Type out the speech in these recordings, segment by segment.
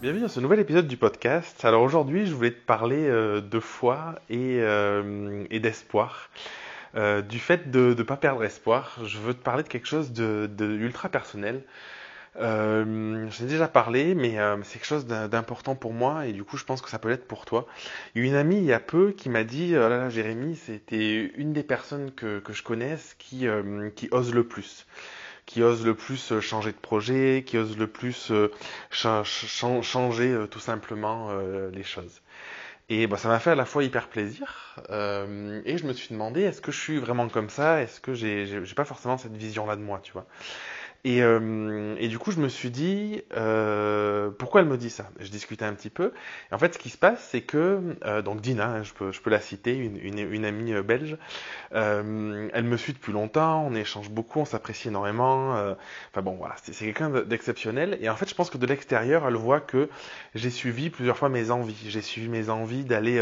Bienvenue dans ce nouvel épisode du podcast. Alors aujourd'hui, je voulais te parler euh, de foi et, euh, d'espoir. Euh, du fait de ne pas perdre espoir, je veux te parler de quelque chose de, de personnel. J'en ai déjà parlé, mais c'est quelque chose d'important pour moi et du coup, je pense que ça peut l'être pour toi. Il y a une amie il y a peu qui m'a dit, oh là là, Jérémy, c'était une des personnes que, je connaisse qui, qui ose le plus qui ose le plus euh, changer de projet, qui ose le plus euh, cha cha changer euh, tout simplement les choses. Et bah, ça m'a fait à la fois hyper plaisir, euh, et je me suis demandé est-ce que je suis vraiment comme ça, est-ce que j'ai pas forcément cette vision-là de moi, tu vois? Et, euh, du coup, je me suis dit, euh, pourquoi elle me dit ça? Je discutais un petit peu. En fait, ce qui se passe, c'est que, euh, donc Dina, hein, je peux, je peux la citer, une, une, une amie euh, belge, euh, elle me suit depuis longtemps, on échange beaucoup, on s'apprécie énormément. enfin bon, voilà, c'est quelqu'un d'exceptionnel. Et en fait, je pense que de l'extérieur, elle voit que j'ai suivi plusieurs fois mes envies. J'ai suivi mes envies d'aller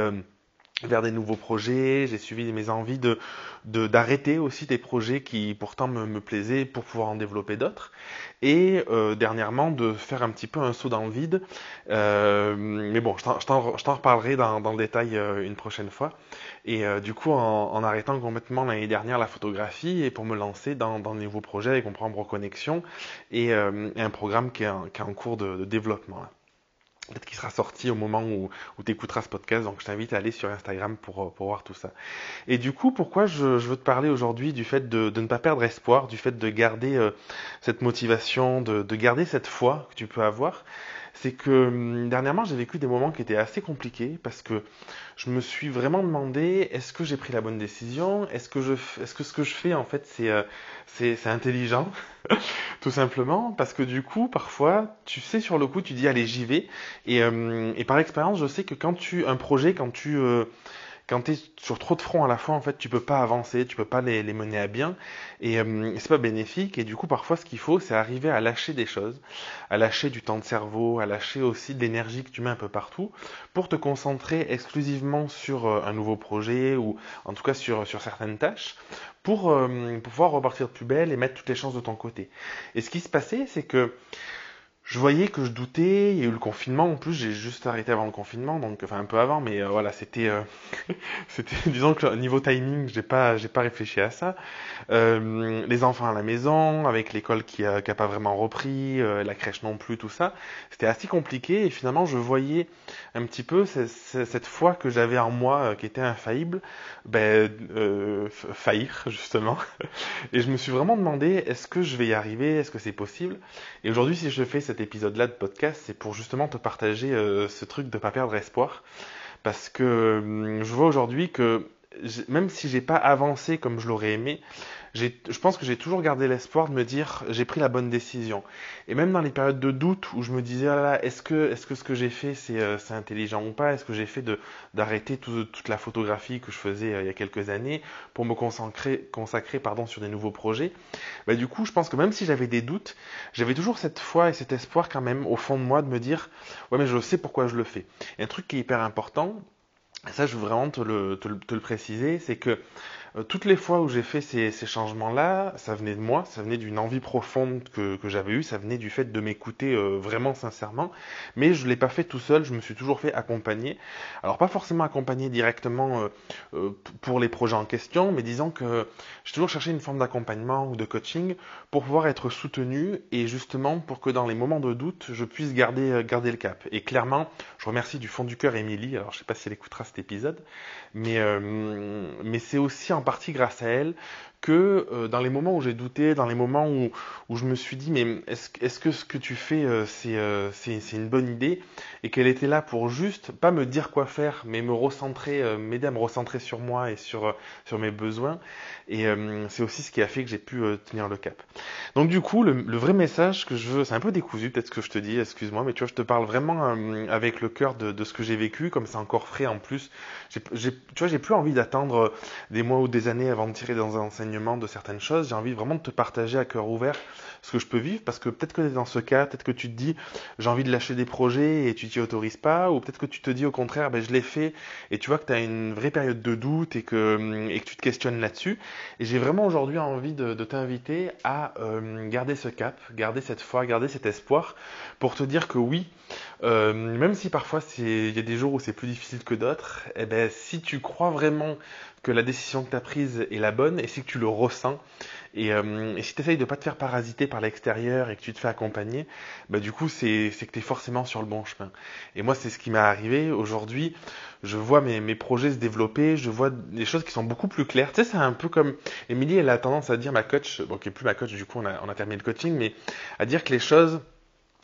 vers des nouveaux projets, j'ai suivi mes envies de d'arrêter aussi des projets qui pourtant me, me, plaisaient pour pouvoir en développer d'autres. Et euh, dernièrement de faire un petit peu un saut dans le vide. Euh, mais bon je t'en reparlerai dans, dans, le détail euh, une prochaine fois. Et du coup en, arrêtant complètement l'année dernière la photographie et pour me lancer dans, dans de nouveaux projets avec programme Reconnexion et, un programme qui est en, cours de, développement peut-être qu'il sera sorti au moment où, tu écouteras ce podcast, donc je t'invite à aller sur Instagram pour, pour voir tout ça. Et du coup, pourquoi je, veux te parler aujourd'hui du fait de, ne pas perdre espoir, du fait de garder euh, cette motivation, de, garder cette foi que tu peux avoir? C'est que hum, dernièrement j'ai vécu des moments qui étaient assez compliqués parce que je me suis vraiment demandé est-ce que j'ai pris la bonne décision? Est-ce que je est-ce que ce que je fais en fait c'est euh, c'est intelligent? Tout simplement parce que du coup parfois tu sais sur le coup tu dis allez j'y vais. Et, euh, et par expérience je sais que quand tu un projet quand tu euh, quand tu es sur trop de fronts à la fois, en fait, tu peux pas avancer, tu peux pas les, les mener à bien, et, euh, c'est pas bénéfique. Et du coup, parfois, ce qu'il faut, c'est arriver à lâcher des choses, à lâcher du temps de cerveau, à lâcher aussi de l'énergie que tu mets un peu partout, pour te concentrer exclusivement sur euh, un nouveau projet ou en tout cas sur sur certaines tâches, pour, euh, pouvoir repartir de plus belle et mettre toutes les chances de ton côté. Et ce qui se passait, c'est que je voyais que je doutais. Il y a eu le confinement en plus. J'ai juste arrêté avant le confinement, donc enfin un peu avant, mais euh, voilà, c'était, euh, disons que niveau timing, j'ai pas, j'ai pas réfléchi à ça. Euh, les enfants à la maison, avec l'école qui a, qui a pas vraiment repris, euh, la crèche non plus, tout ça, c'était assez compliqué. Et finalement, je voyais un petit peu cette, cette foi que j'avais en moi, euh, qui était infaillible, ben, faillir justement. Et je me suis vraiment demandé, est-ce que je vais y arriver? Est-ce que c'est possible? Et aujourd'hui, si je fais cette cet épisode-là de podcast, c'est pour justement te partager euh, ce truc de pas perdre espoir. Parce que euh, je vois aujourd'hui que même si j'ai pas avancé comme je l'aurais aimé, je pense que j'ai toujours gardé l'espoir de me dire j'ai pris la bonne décision. Et même dans les périodes de doute où je me disais ah là, est-ce que est-ce que ce que j'ai fait c'est euh, intelligent ou pas? Est-ce que j'ai fait d'arrêter tout, toute la photographie que je faisais euh, il y a quelques années pour me consacrer consacrer pardon sur des nouveaux projets? Bah, du coup, je pense que même si j'avais des doutes, j'avais toujours cette foi et cet espoir quand même au fond de moi de me dire ouais mais je sais pourquoi je le fais. Un truc qui est hyper important, ça je veux vraiment te le, te le, te le préciser, c'est que toutes les fois où j'ai fait ces, ces changements-là, ça venait de moi, ça venait d'une envie profonde que, que j'avais eue, ça venait du fait de m'écouter euh, vraiment sincèrement, mais je ne l'ai pas fait tout seul, je me suis toujours fait accompagner. Alors pas forcément accompagner directement euh, euh pour les projets en question, mais disons que j'ai toujours cherché une forme d'accompagnement ou de coaching pour pouvoir être soutenu et justement pour que dans les moments de doute, je puisse garder, euh, garder le cap. Et clairement, je remercie du fond du cœur Émilie, alors je sais pas si elle écoutera cet épisode, mais, euh, mais c'est aussi en partie grâce à elle que euh, dans les moments où j'ai douté, dans les moments où, où je me suis dit mais est-ce est que ce que tu fais euh, c'est euh, une bonne idée et qu'elle était là pour juste pas me dire quoi faire mais me recentrer, m'aider à me recentrer sur moi et sur, sur mes besoins et c'est aussi ce qui a fait que j'ai pu tenir le cap. Donc du coup le, vrai message que je veux, c'est un peu décousu peut-être ce que je te dis, excuse-moi mais tu vois je te parle vraiment avec le cœur de, de ce que j'ai vécu comme c'est encore frais en plus. Tu vois j'ai plus envie d'attendre des mois ou des années avant de tirer dans un enseignement de certaines choses, j'ai envie vraiment de te partager à cœur ouvert ce que je peux vivre, parce que peut-être que tu es dans ce cas, peut-être que tu te dis j'ai envie de lâcher des projets et tu t'y autorises pas, ou peut-être que tu te dis au contraire ben, je l'ai fait et tu vois que tu as une vraie période de doute et que, et que tu te questionnes là-dessus. Et j'ai vraiment aujourd'hui envie de, t'inviter à euh, garder ce cap, garder cette foi, garder cet espoir pour te dire que oui, euh, même si parfois il y a des jours où c'est plus difficile que d'autres, eh ben, si tu crois vraiment que la décision que tu as prise est la bonne et si tu le ressens, et, euh, si tu essayes de pas te faire parasiter par l'extérieur et que tu te fais accompagner, bah, du coup c'est que tu es forcément sur le bon chemin. Et moi c'est ce qui m'est arrivé aujourd'hui. Je vois mes, mes projets se développer, je vois des choses qui sont beaucoup plus claires. Tu sais, c'est un peu comme Émilie, elle a tendance à dire, ma coach, bon qui est plus ma coach, du coup on a, on a terminé le coaching, mais à dire que les choses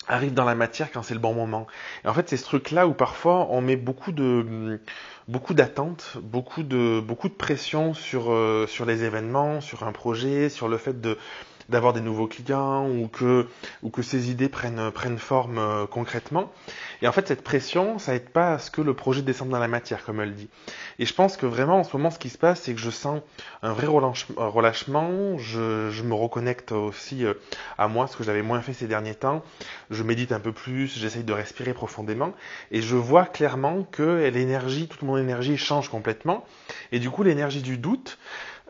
arrive dans la matière quand c'est le bon moment. Et en fait, c'est ce truc-là où parfois on met beaucoup de beaucoup d'attentes, beaucoup de beaucoup de pression sur euh, sur les événements, sur un projet, sur le fait de d'avoir des nouveaux clients ou que, ou que ces idées prennent, prennent forme euh, concrètement. Et en fait, cette pression, ça aide pas à ce que le projet descende dans la matière, comme elle dit. Et je pense que vraiment, en ce moment, ce qui se passe, c'est que je sens un vrai relâchement. Je, je me reconnecte aussi euh, à moi, ce que j'avais moins fait ces derniers temps. Je médite un peu plus, j'essaye de respirer profondément. Et je vois clairement que l'énergie, toute mon énergie change complètement. Et du coup, l'énergie du doute,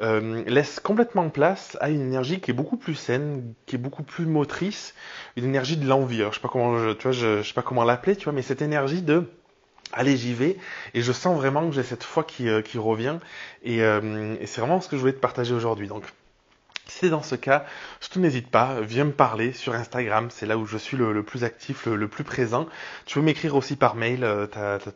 euh, laisse complètement place à une énergie qui est beaucoup plus saine, qui est beaucoup plus motrice, une énergie de l'envie. je sais pas comment, je, tu vois, je, sais pas comment l'appeler, tu vois, mais cette énergie de allez j'y vais et je sens vraiment que j'ai cette foi qui, euh, qui revient et, euh, et c'est vraiment ce que je voulais te partager aujourd'hui. Donc c'est dans ce cas, surtout n'hésite pas, viens me parler sur Instagram, c'est là où je suis le, plus actif, le, plus présent. Tu peux m'écrire aussi par mail, euh,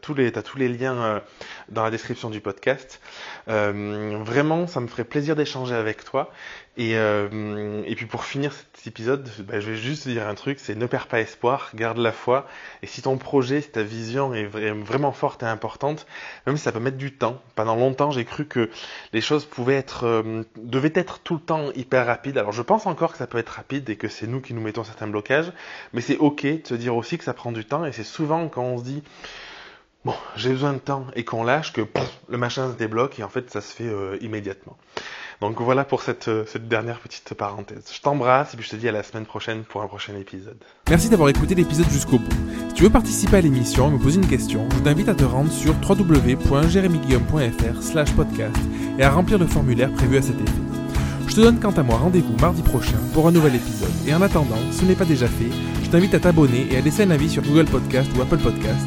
tous les liens euh, dans la description du podcast. Euh, vraiment, ça me ferait plaisir d'échanger avec toi. Et, euh, et puis pour finir cet épisode, bah, je vais juste dire un truc, c'est ne perds pas espoir, garde la foi. Et si ton projet, si ta vision est vraiment forte et importante, même si ça peut mettre du temps, pendant longtemps j'ai cru que les choses pouvaient être, euh, devaient être tout le temps hyper rapides. Alors je pense encore que ça peut être rapide et que c'est nous qui nous mettons certains blocages, mais c'est ok de se dire aussi que ça prend du temps. Et c'est souvent quand on se dit bon, j'ai besoin de temps et qu'on lâche que le machin se débloque et en fait ça se fait euh, immédiatement. Donc voilà pour cette, euh, cette dernière petite parenthèse. Je t'embrasse et puis je te dis à la semaine prochaine pour un prochain épisode. Merci d'avoir écouté l'épisode jusqu'au bout. Si tu veux participer à l'émission et me poser une question, je t'invite à te rendre sur www.jeremyguillaume.fr slash podcast et à remplir le formulaire prévu à cet effet. Je te donne quant à moi rendez-vous mardi prochain pour un nouvel épisode. Et en attendant, si ce n'est pas déjà fait, je t'invite à t'abonner et à laisser un avis sur Google Podcast ou Apple Podcast.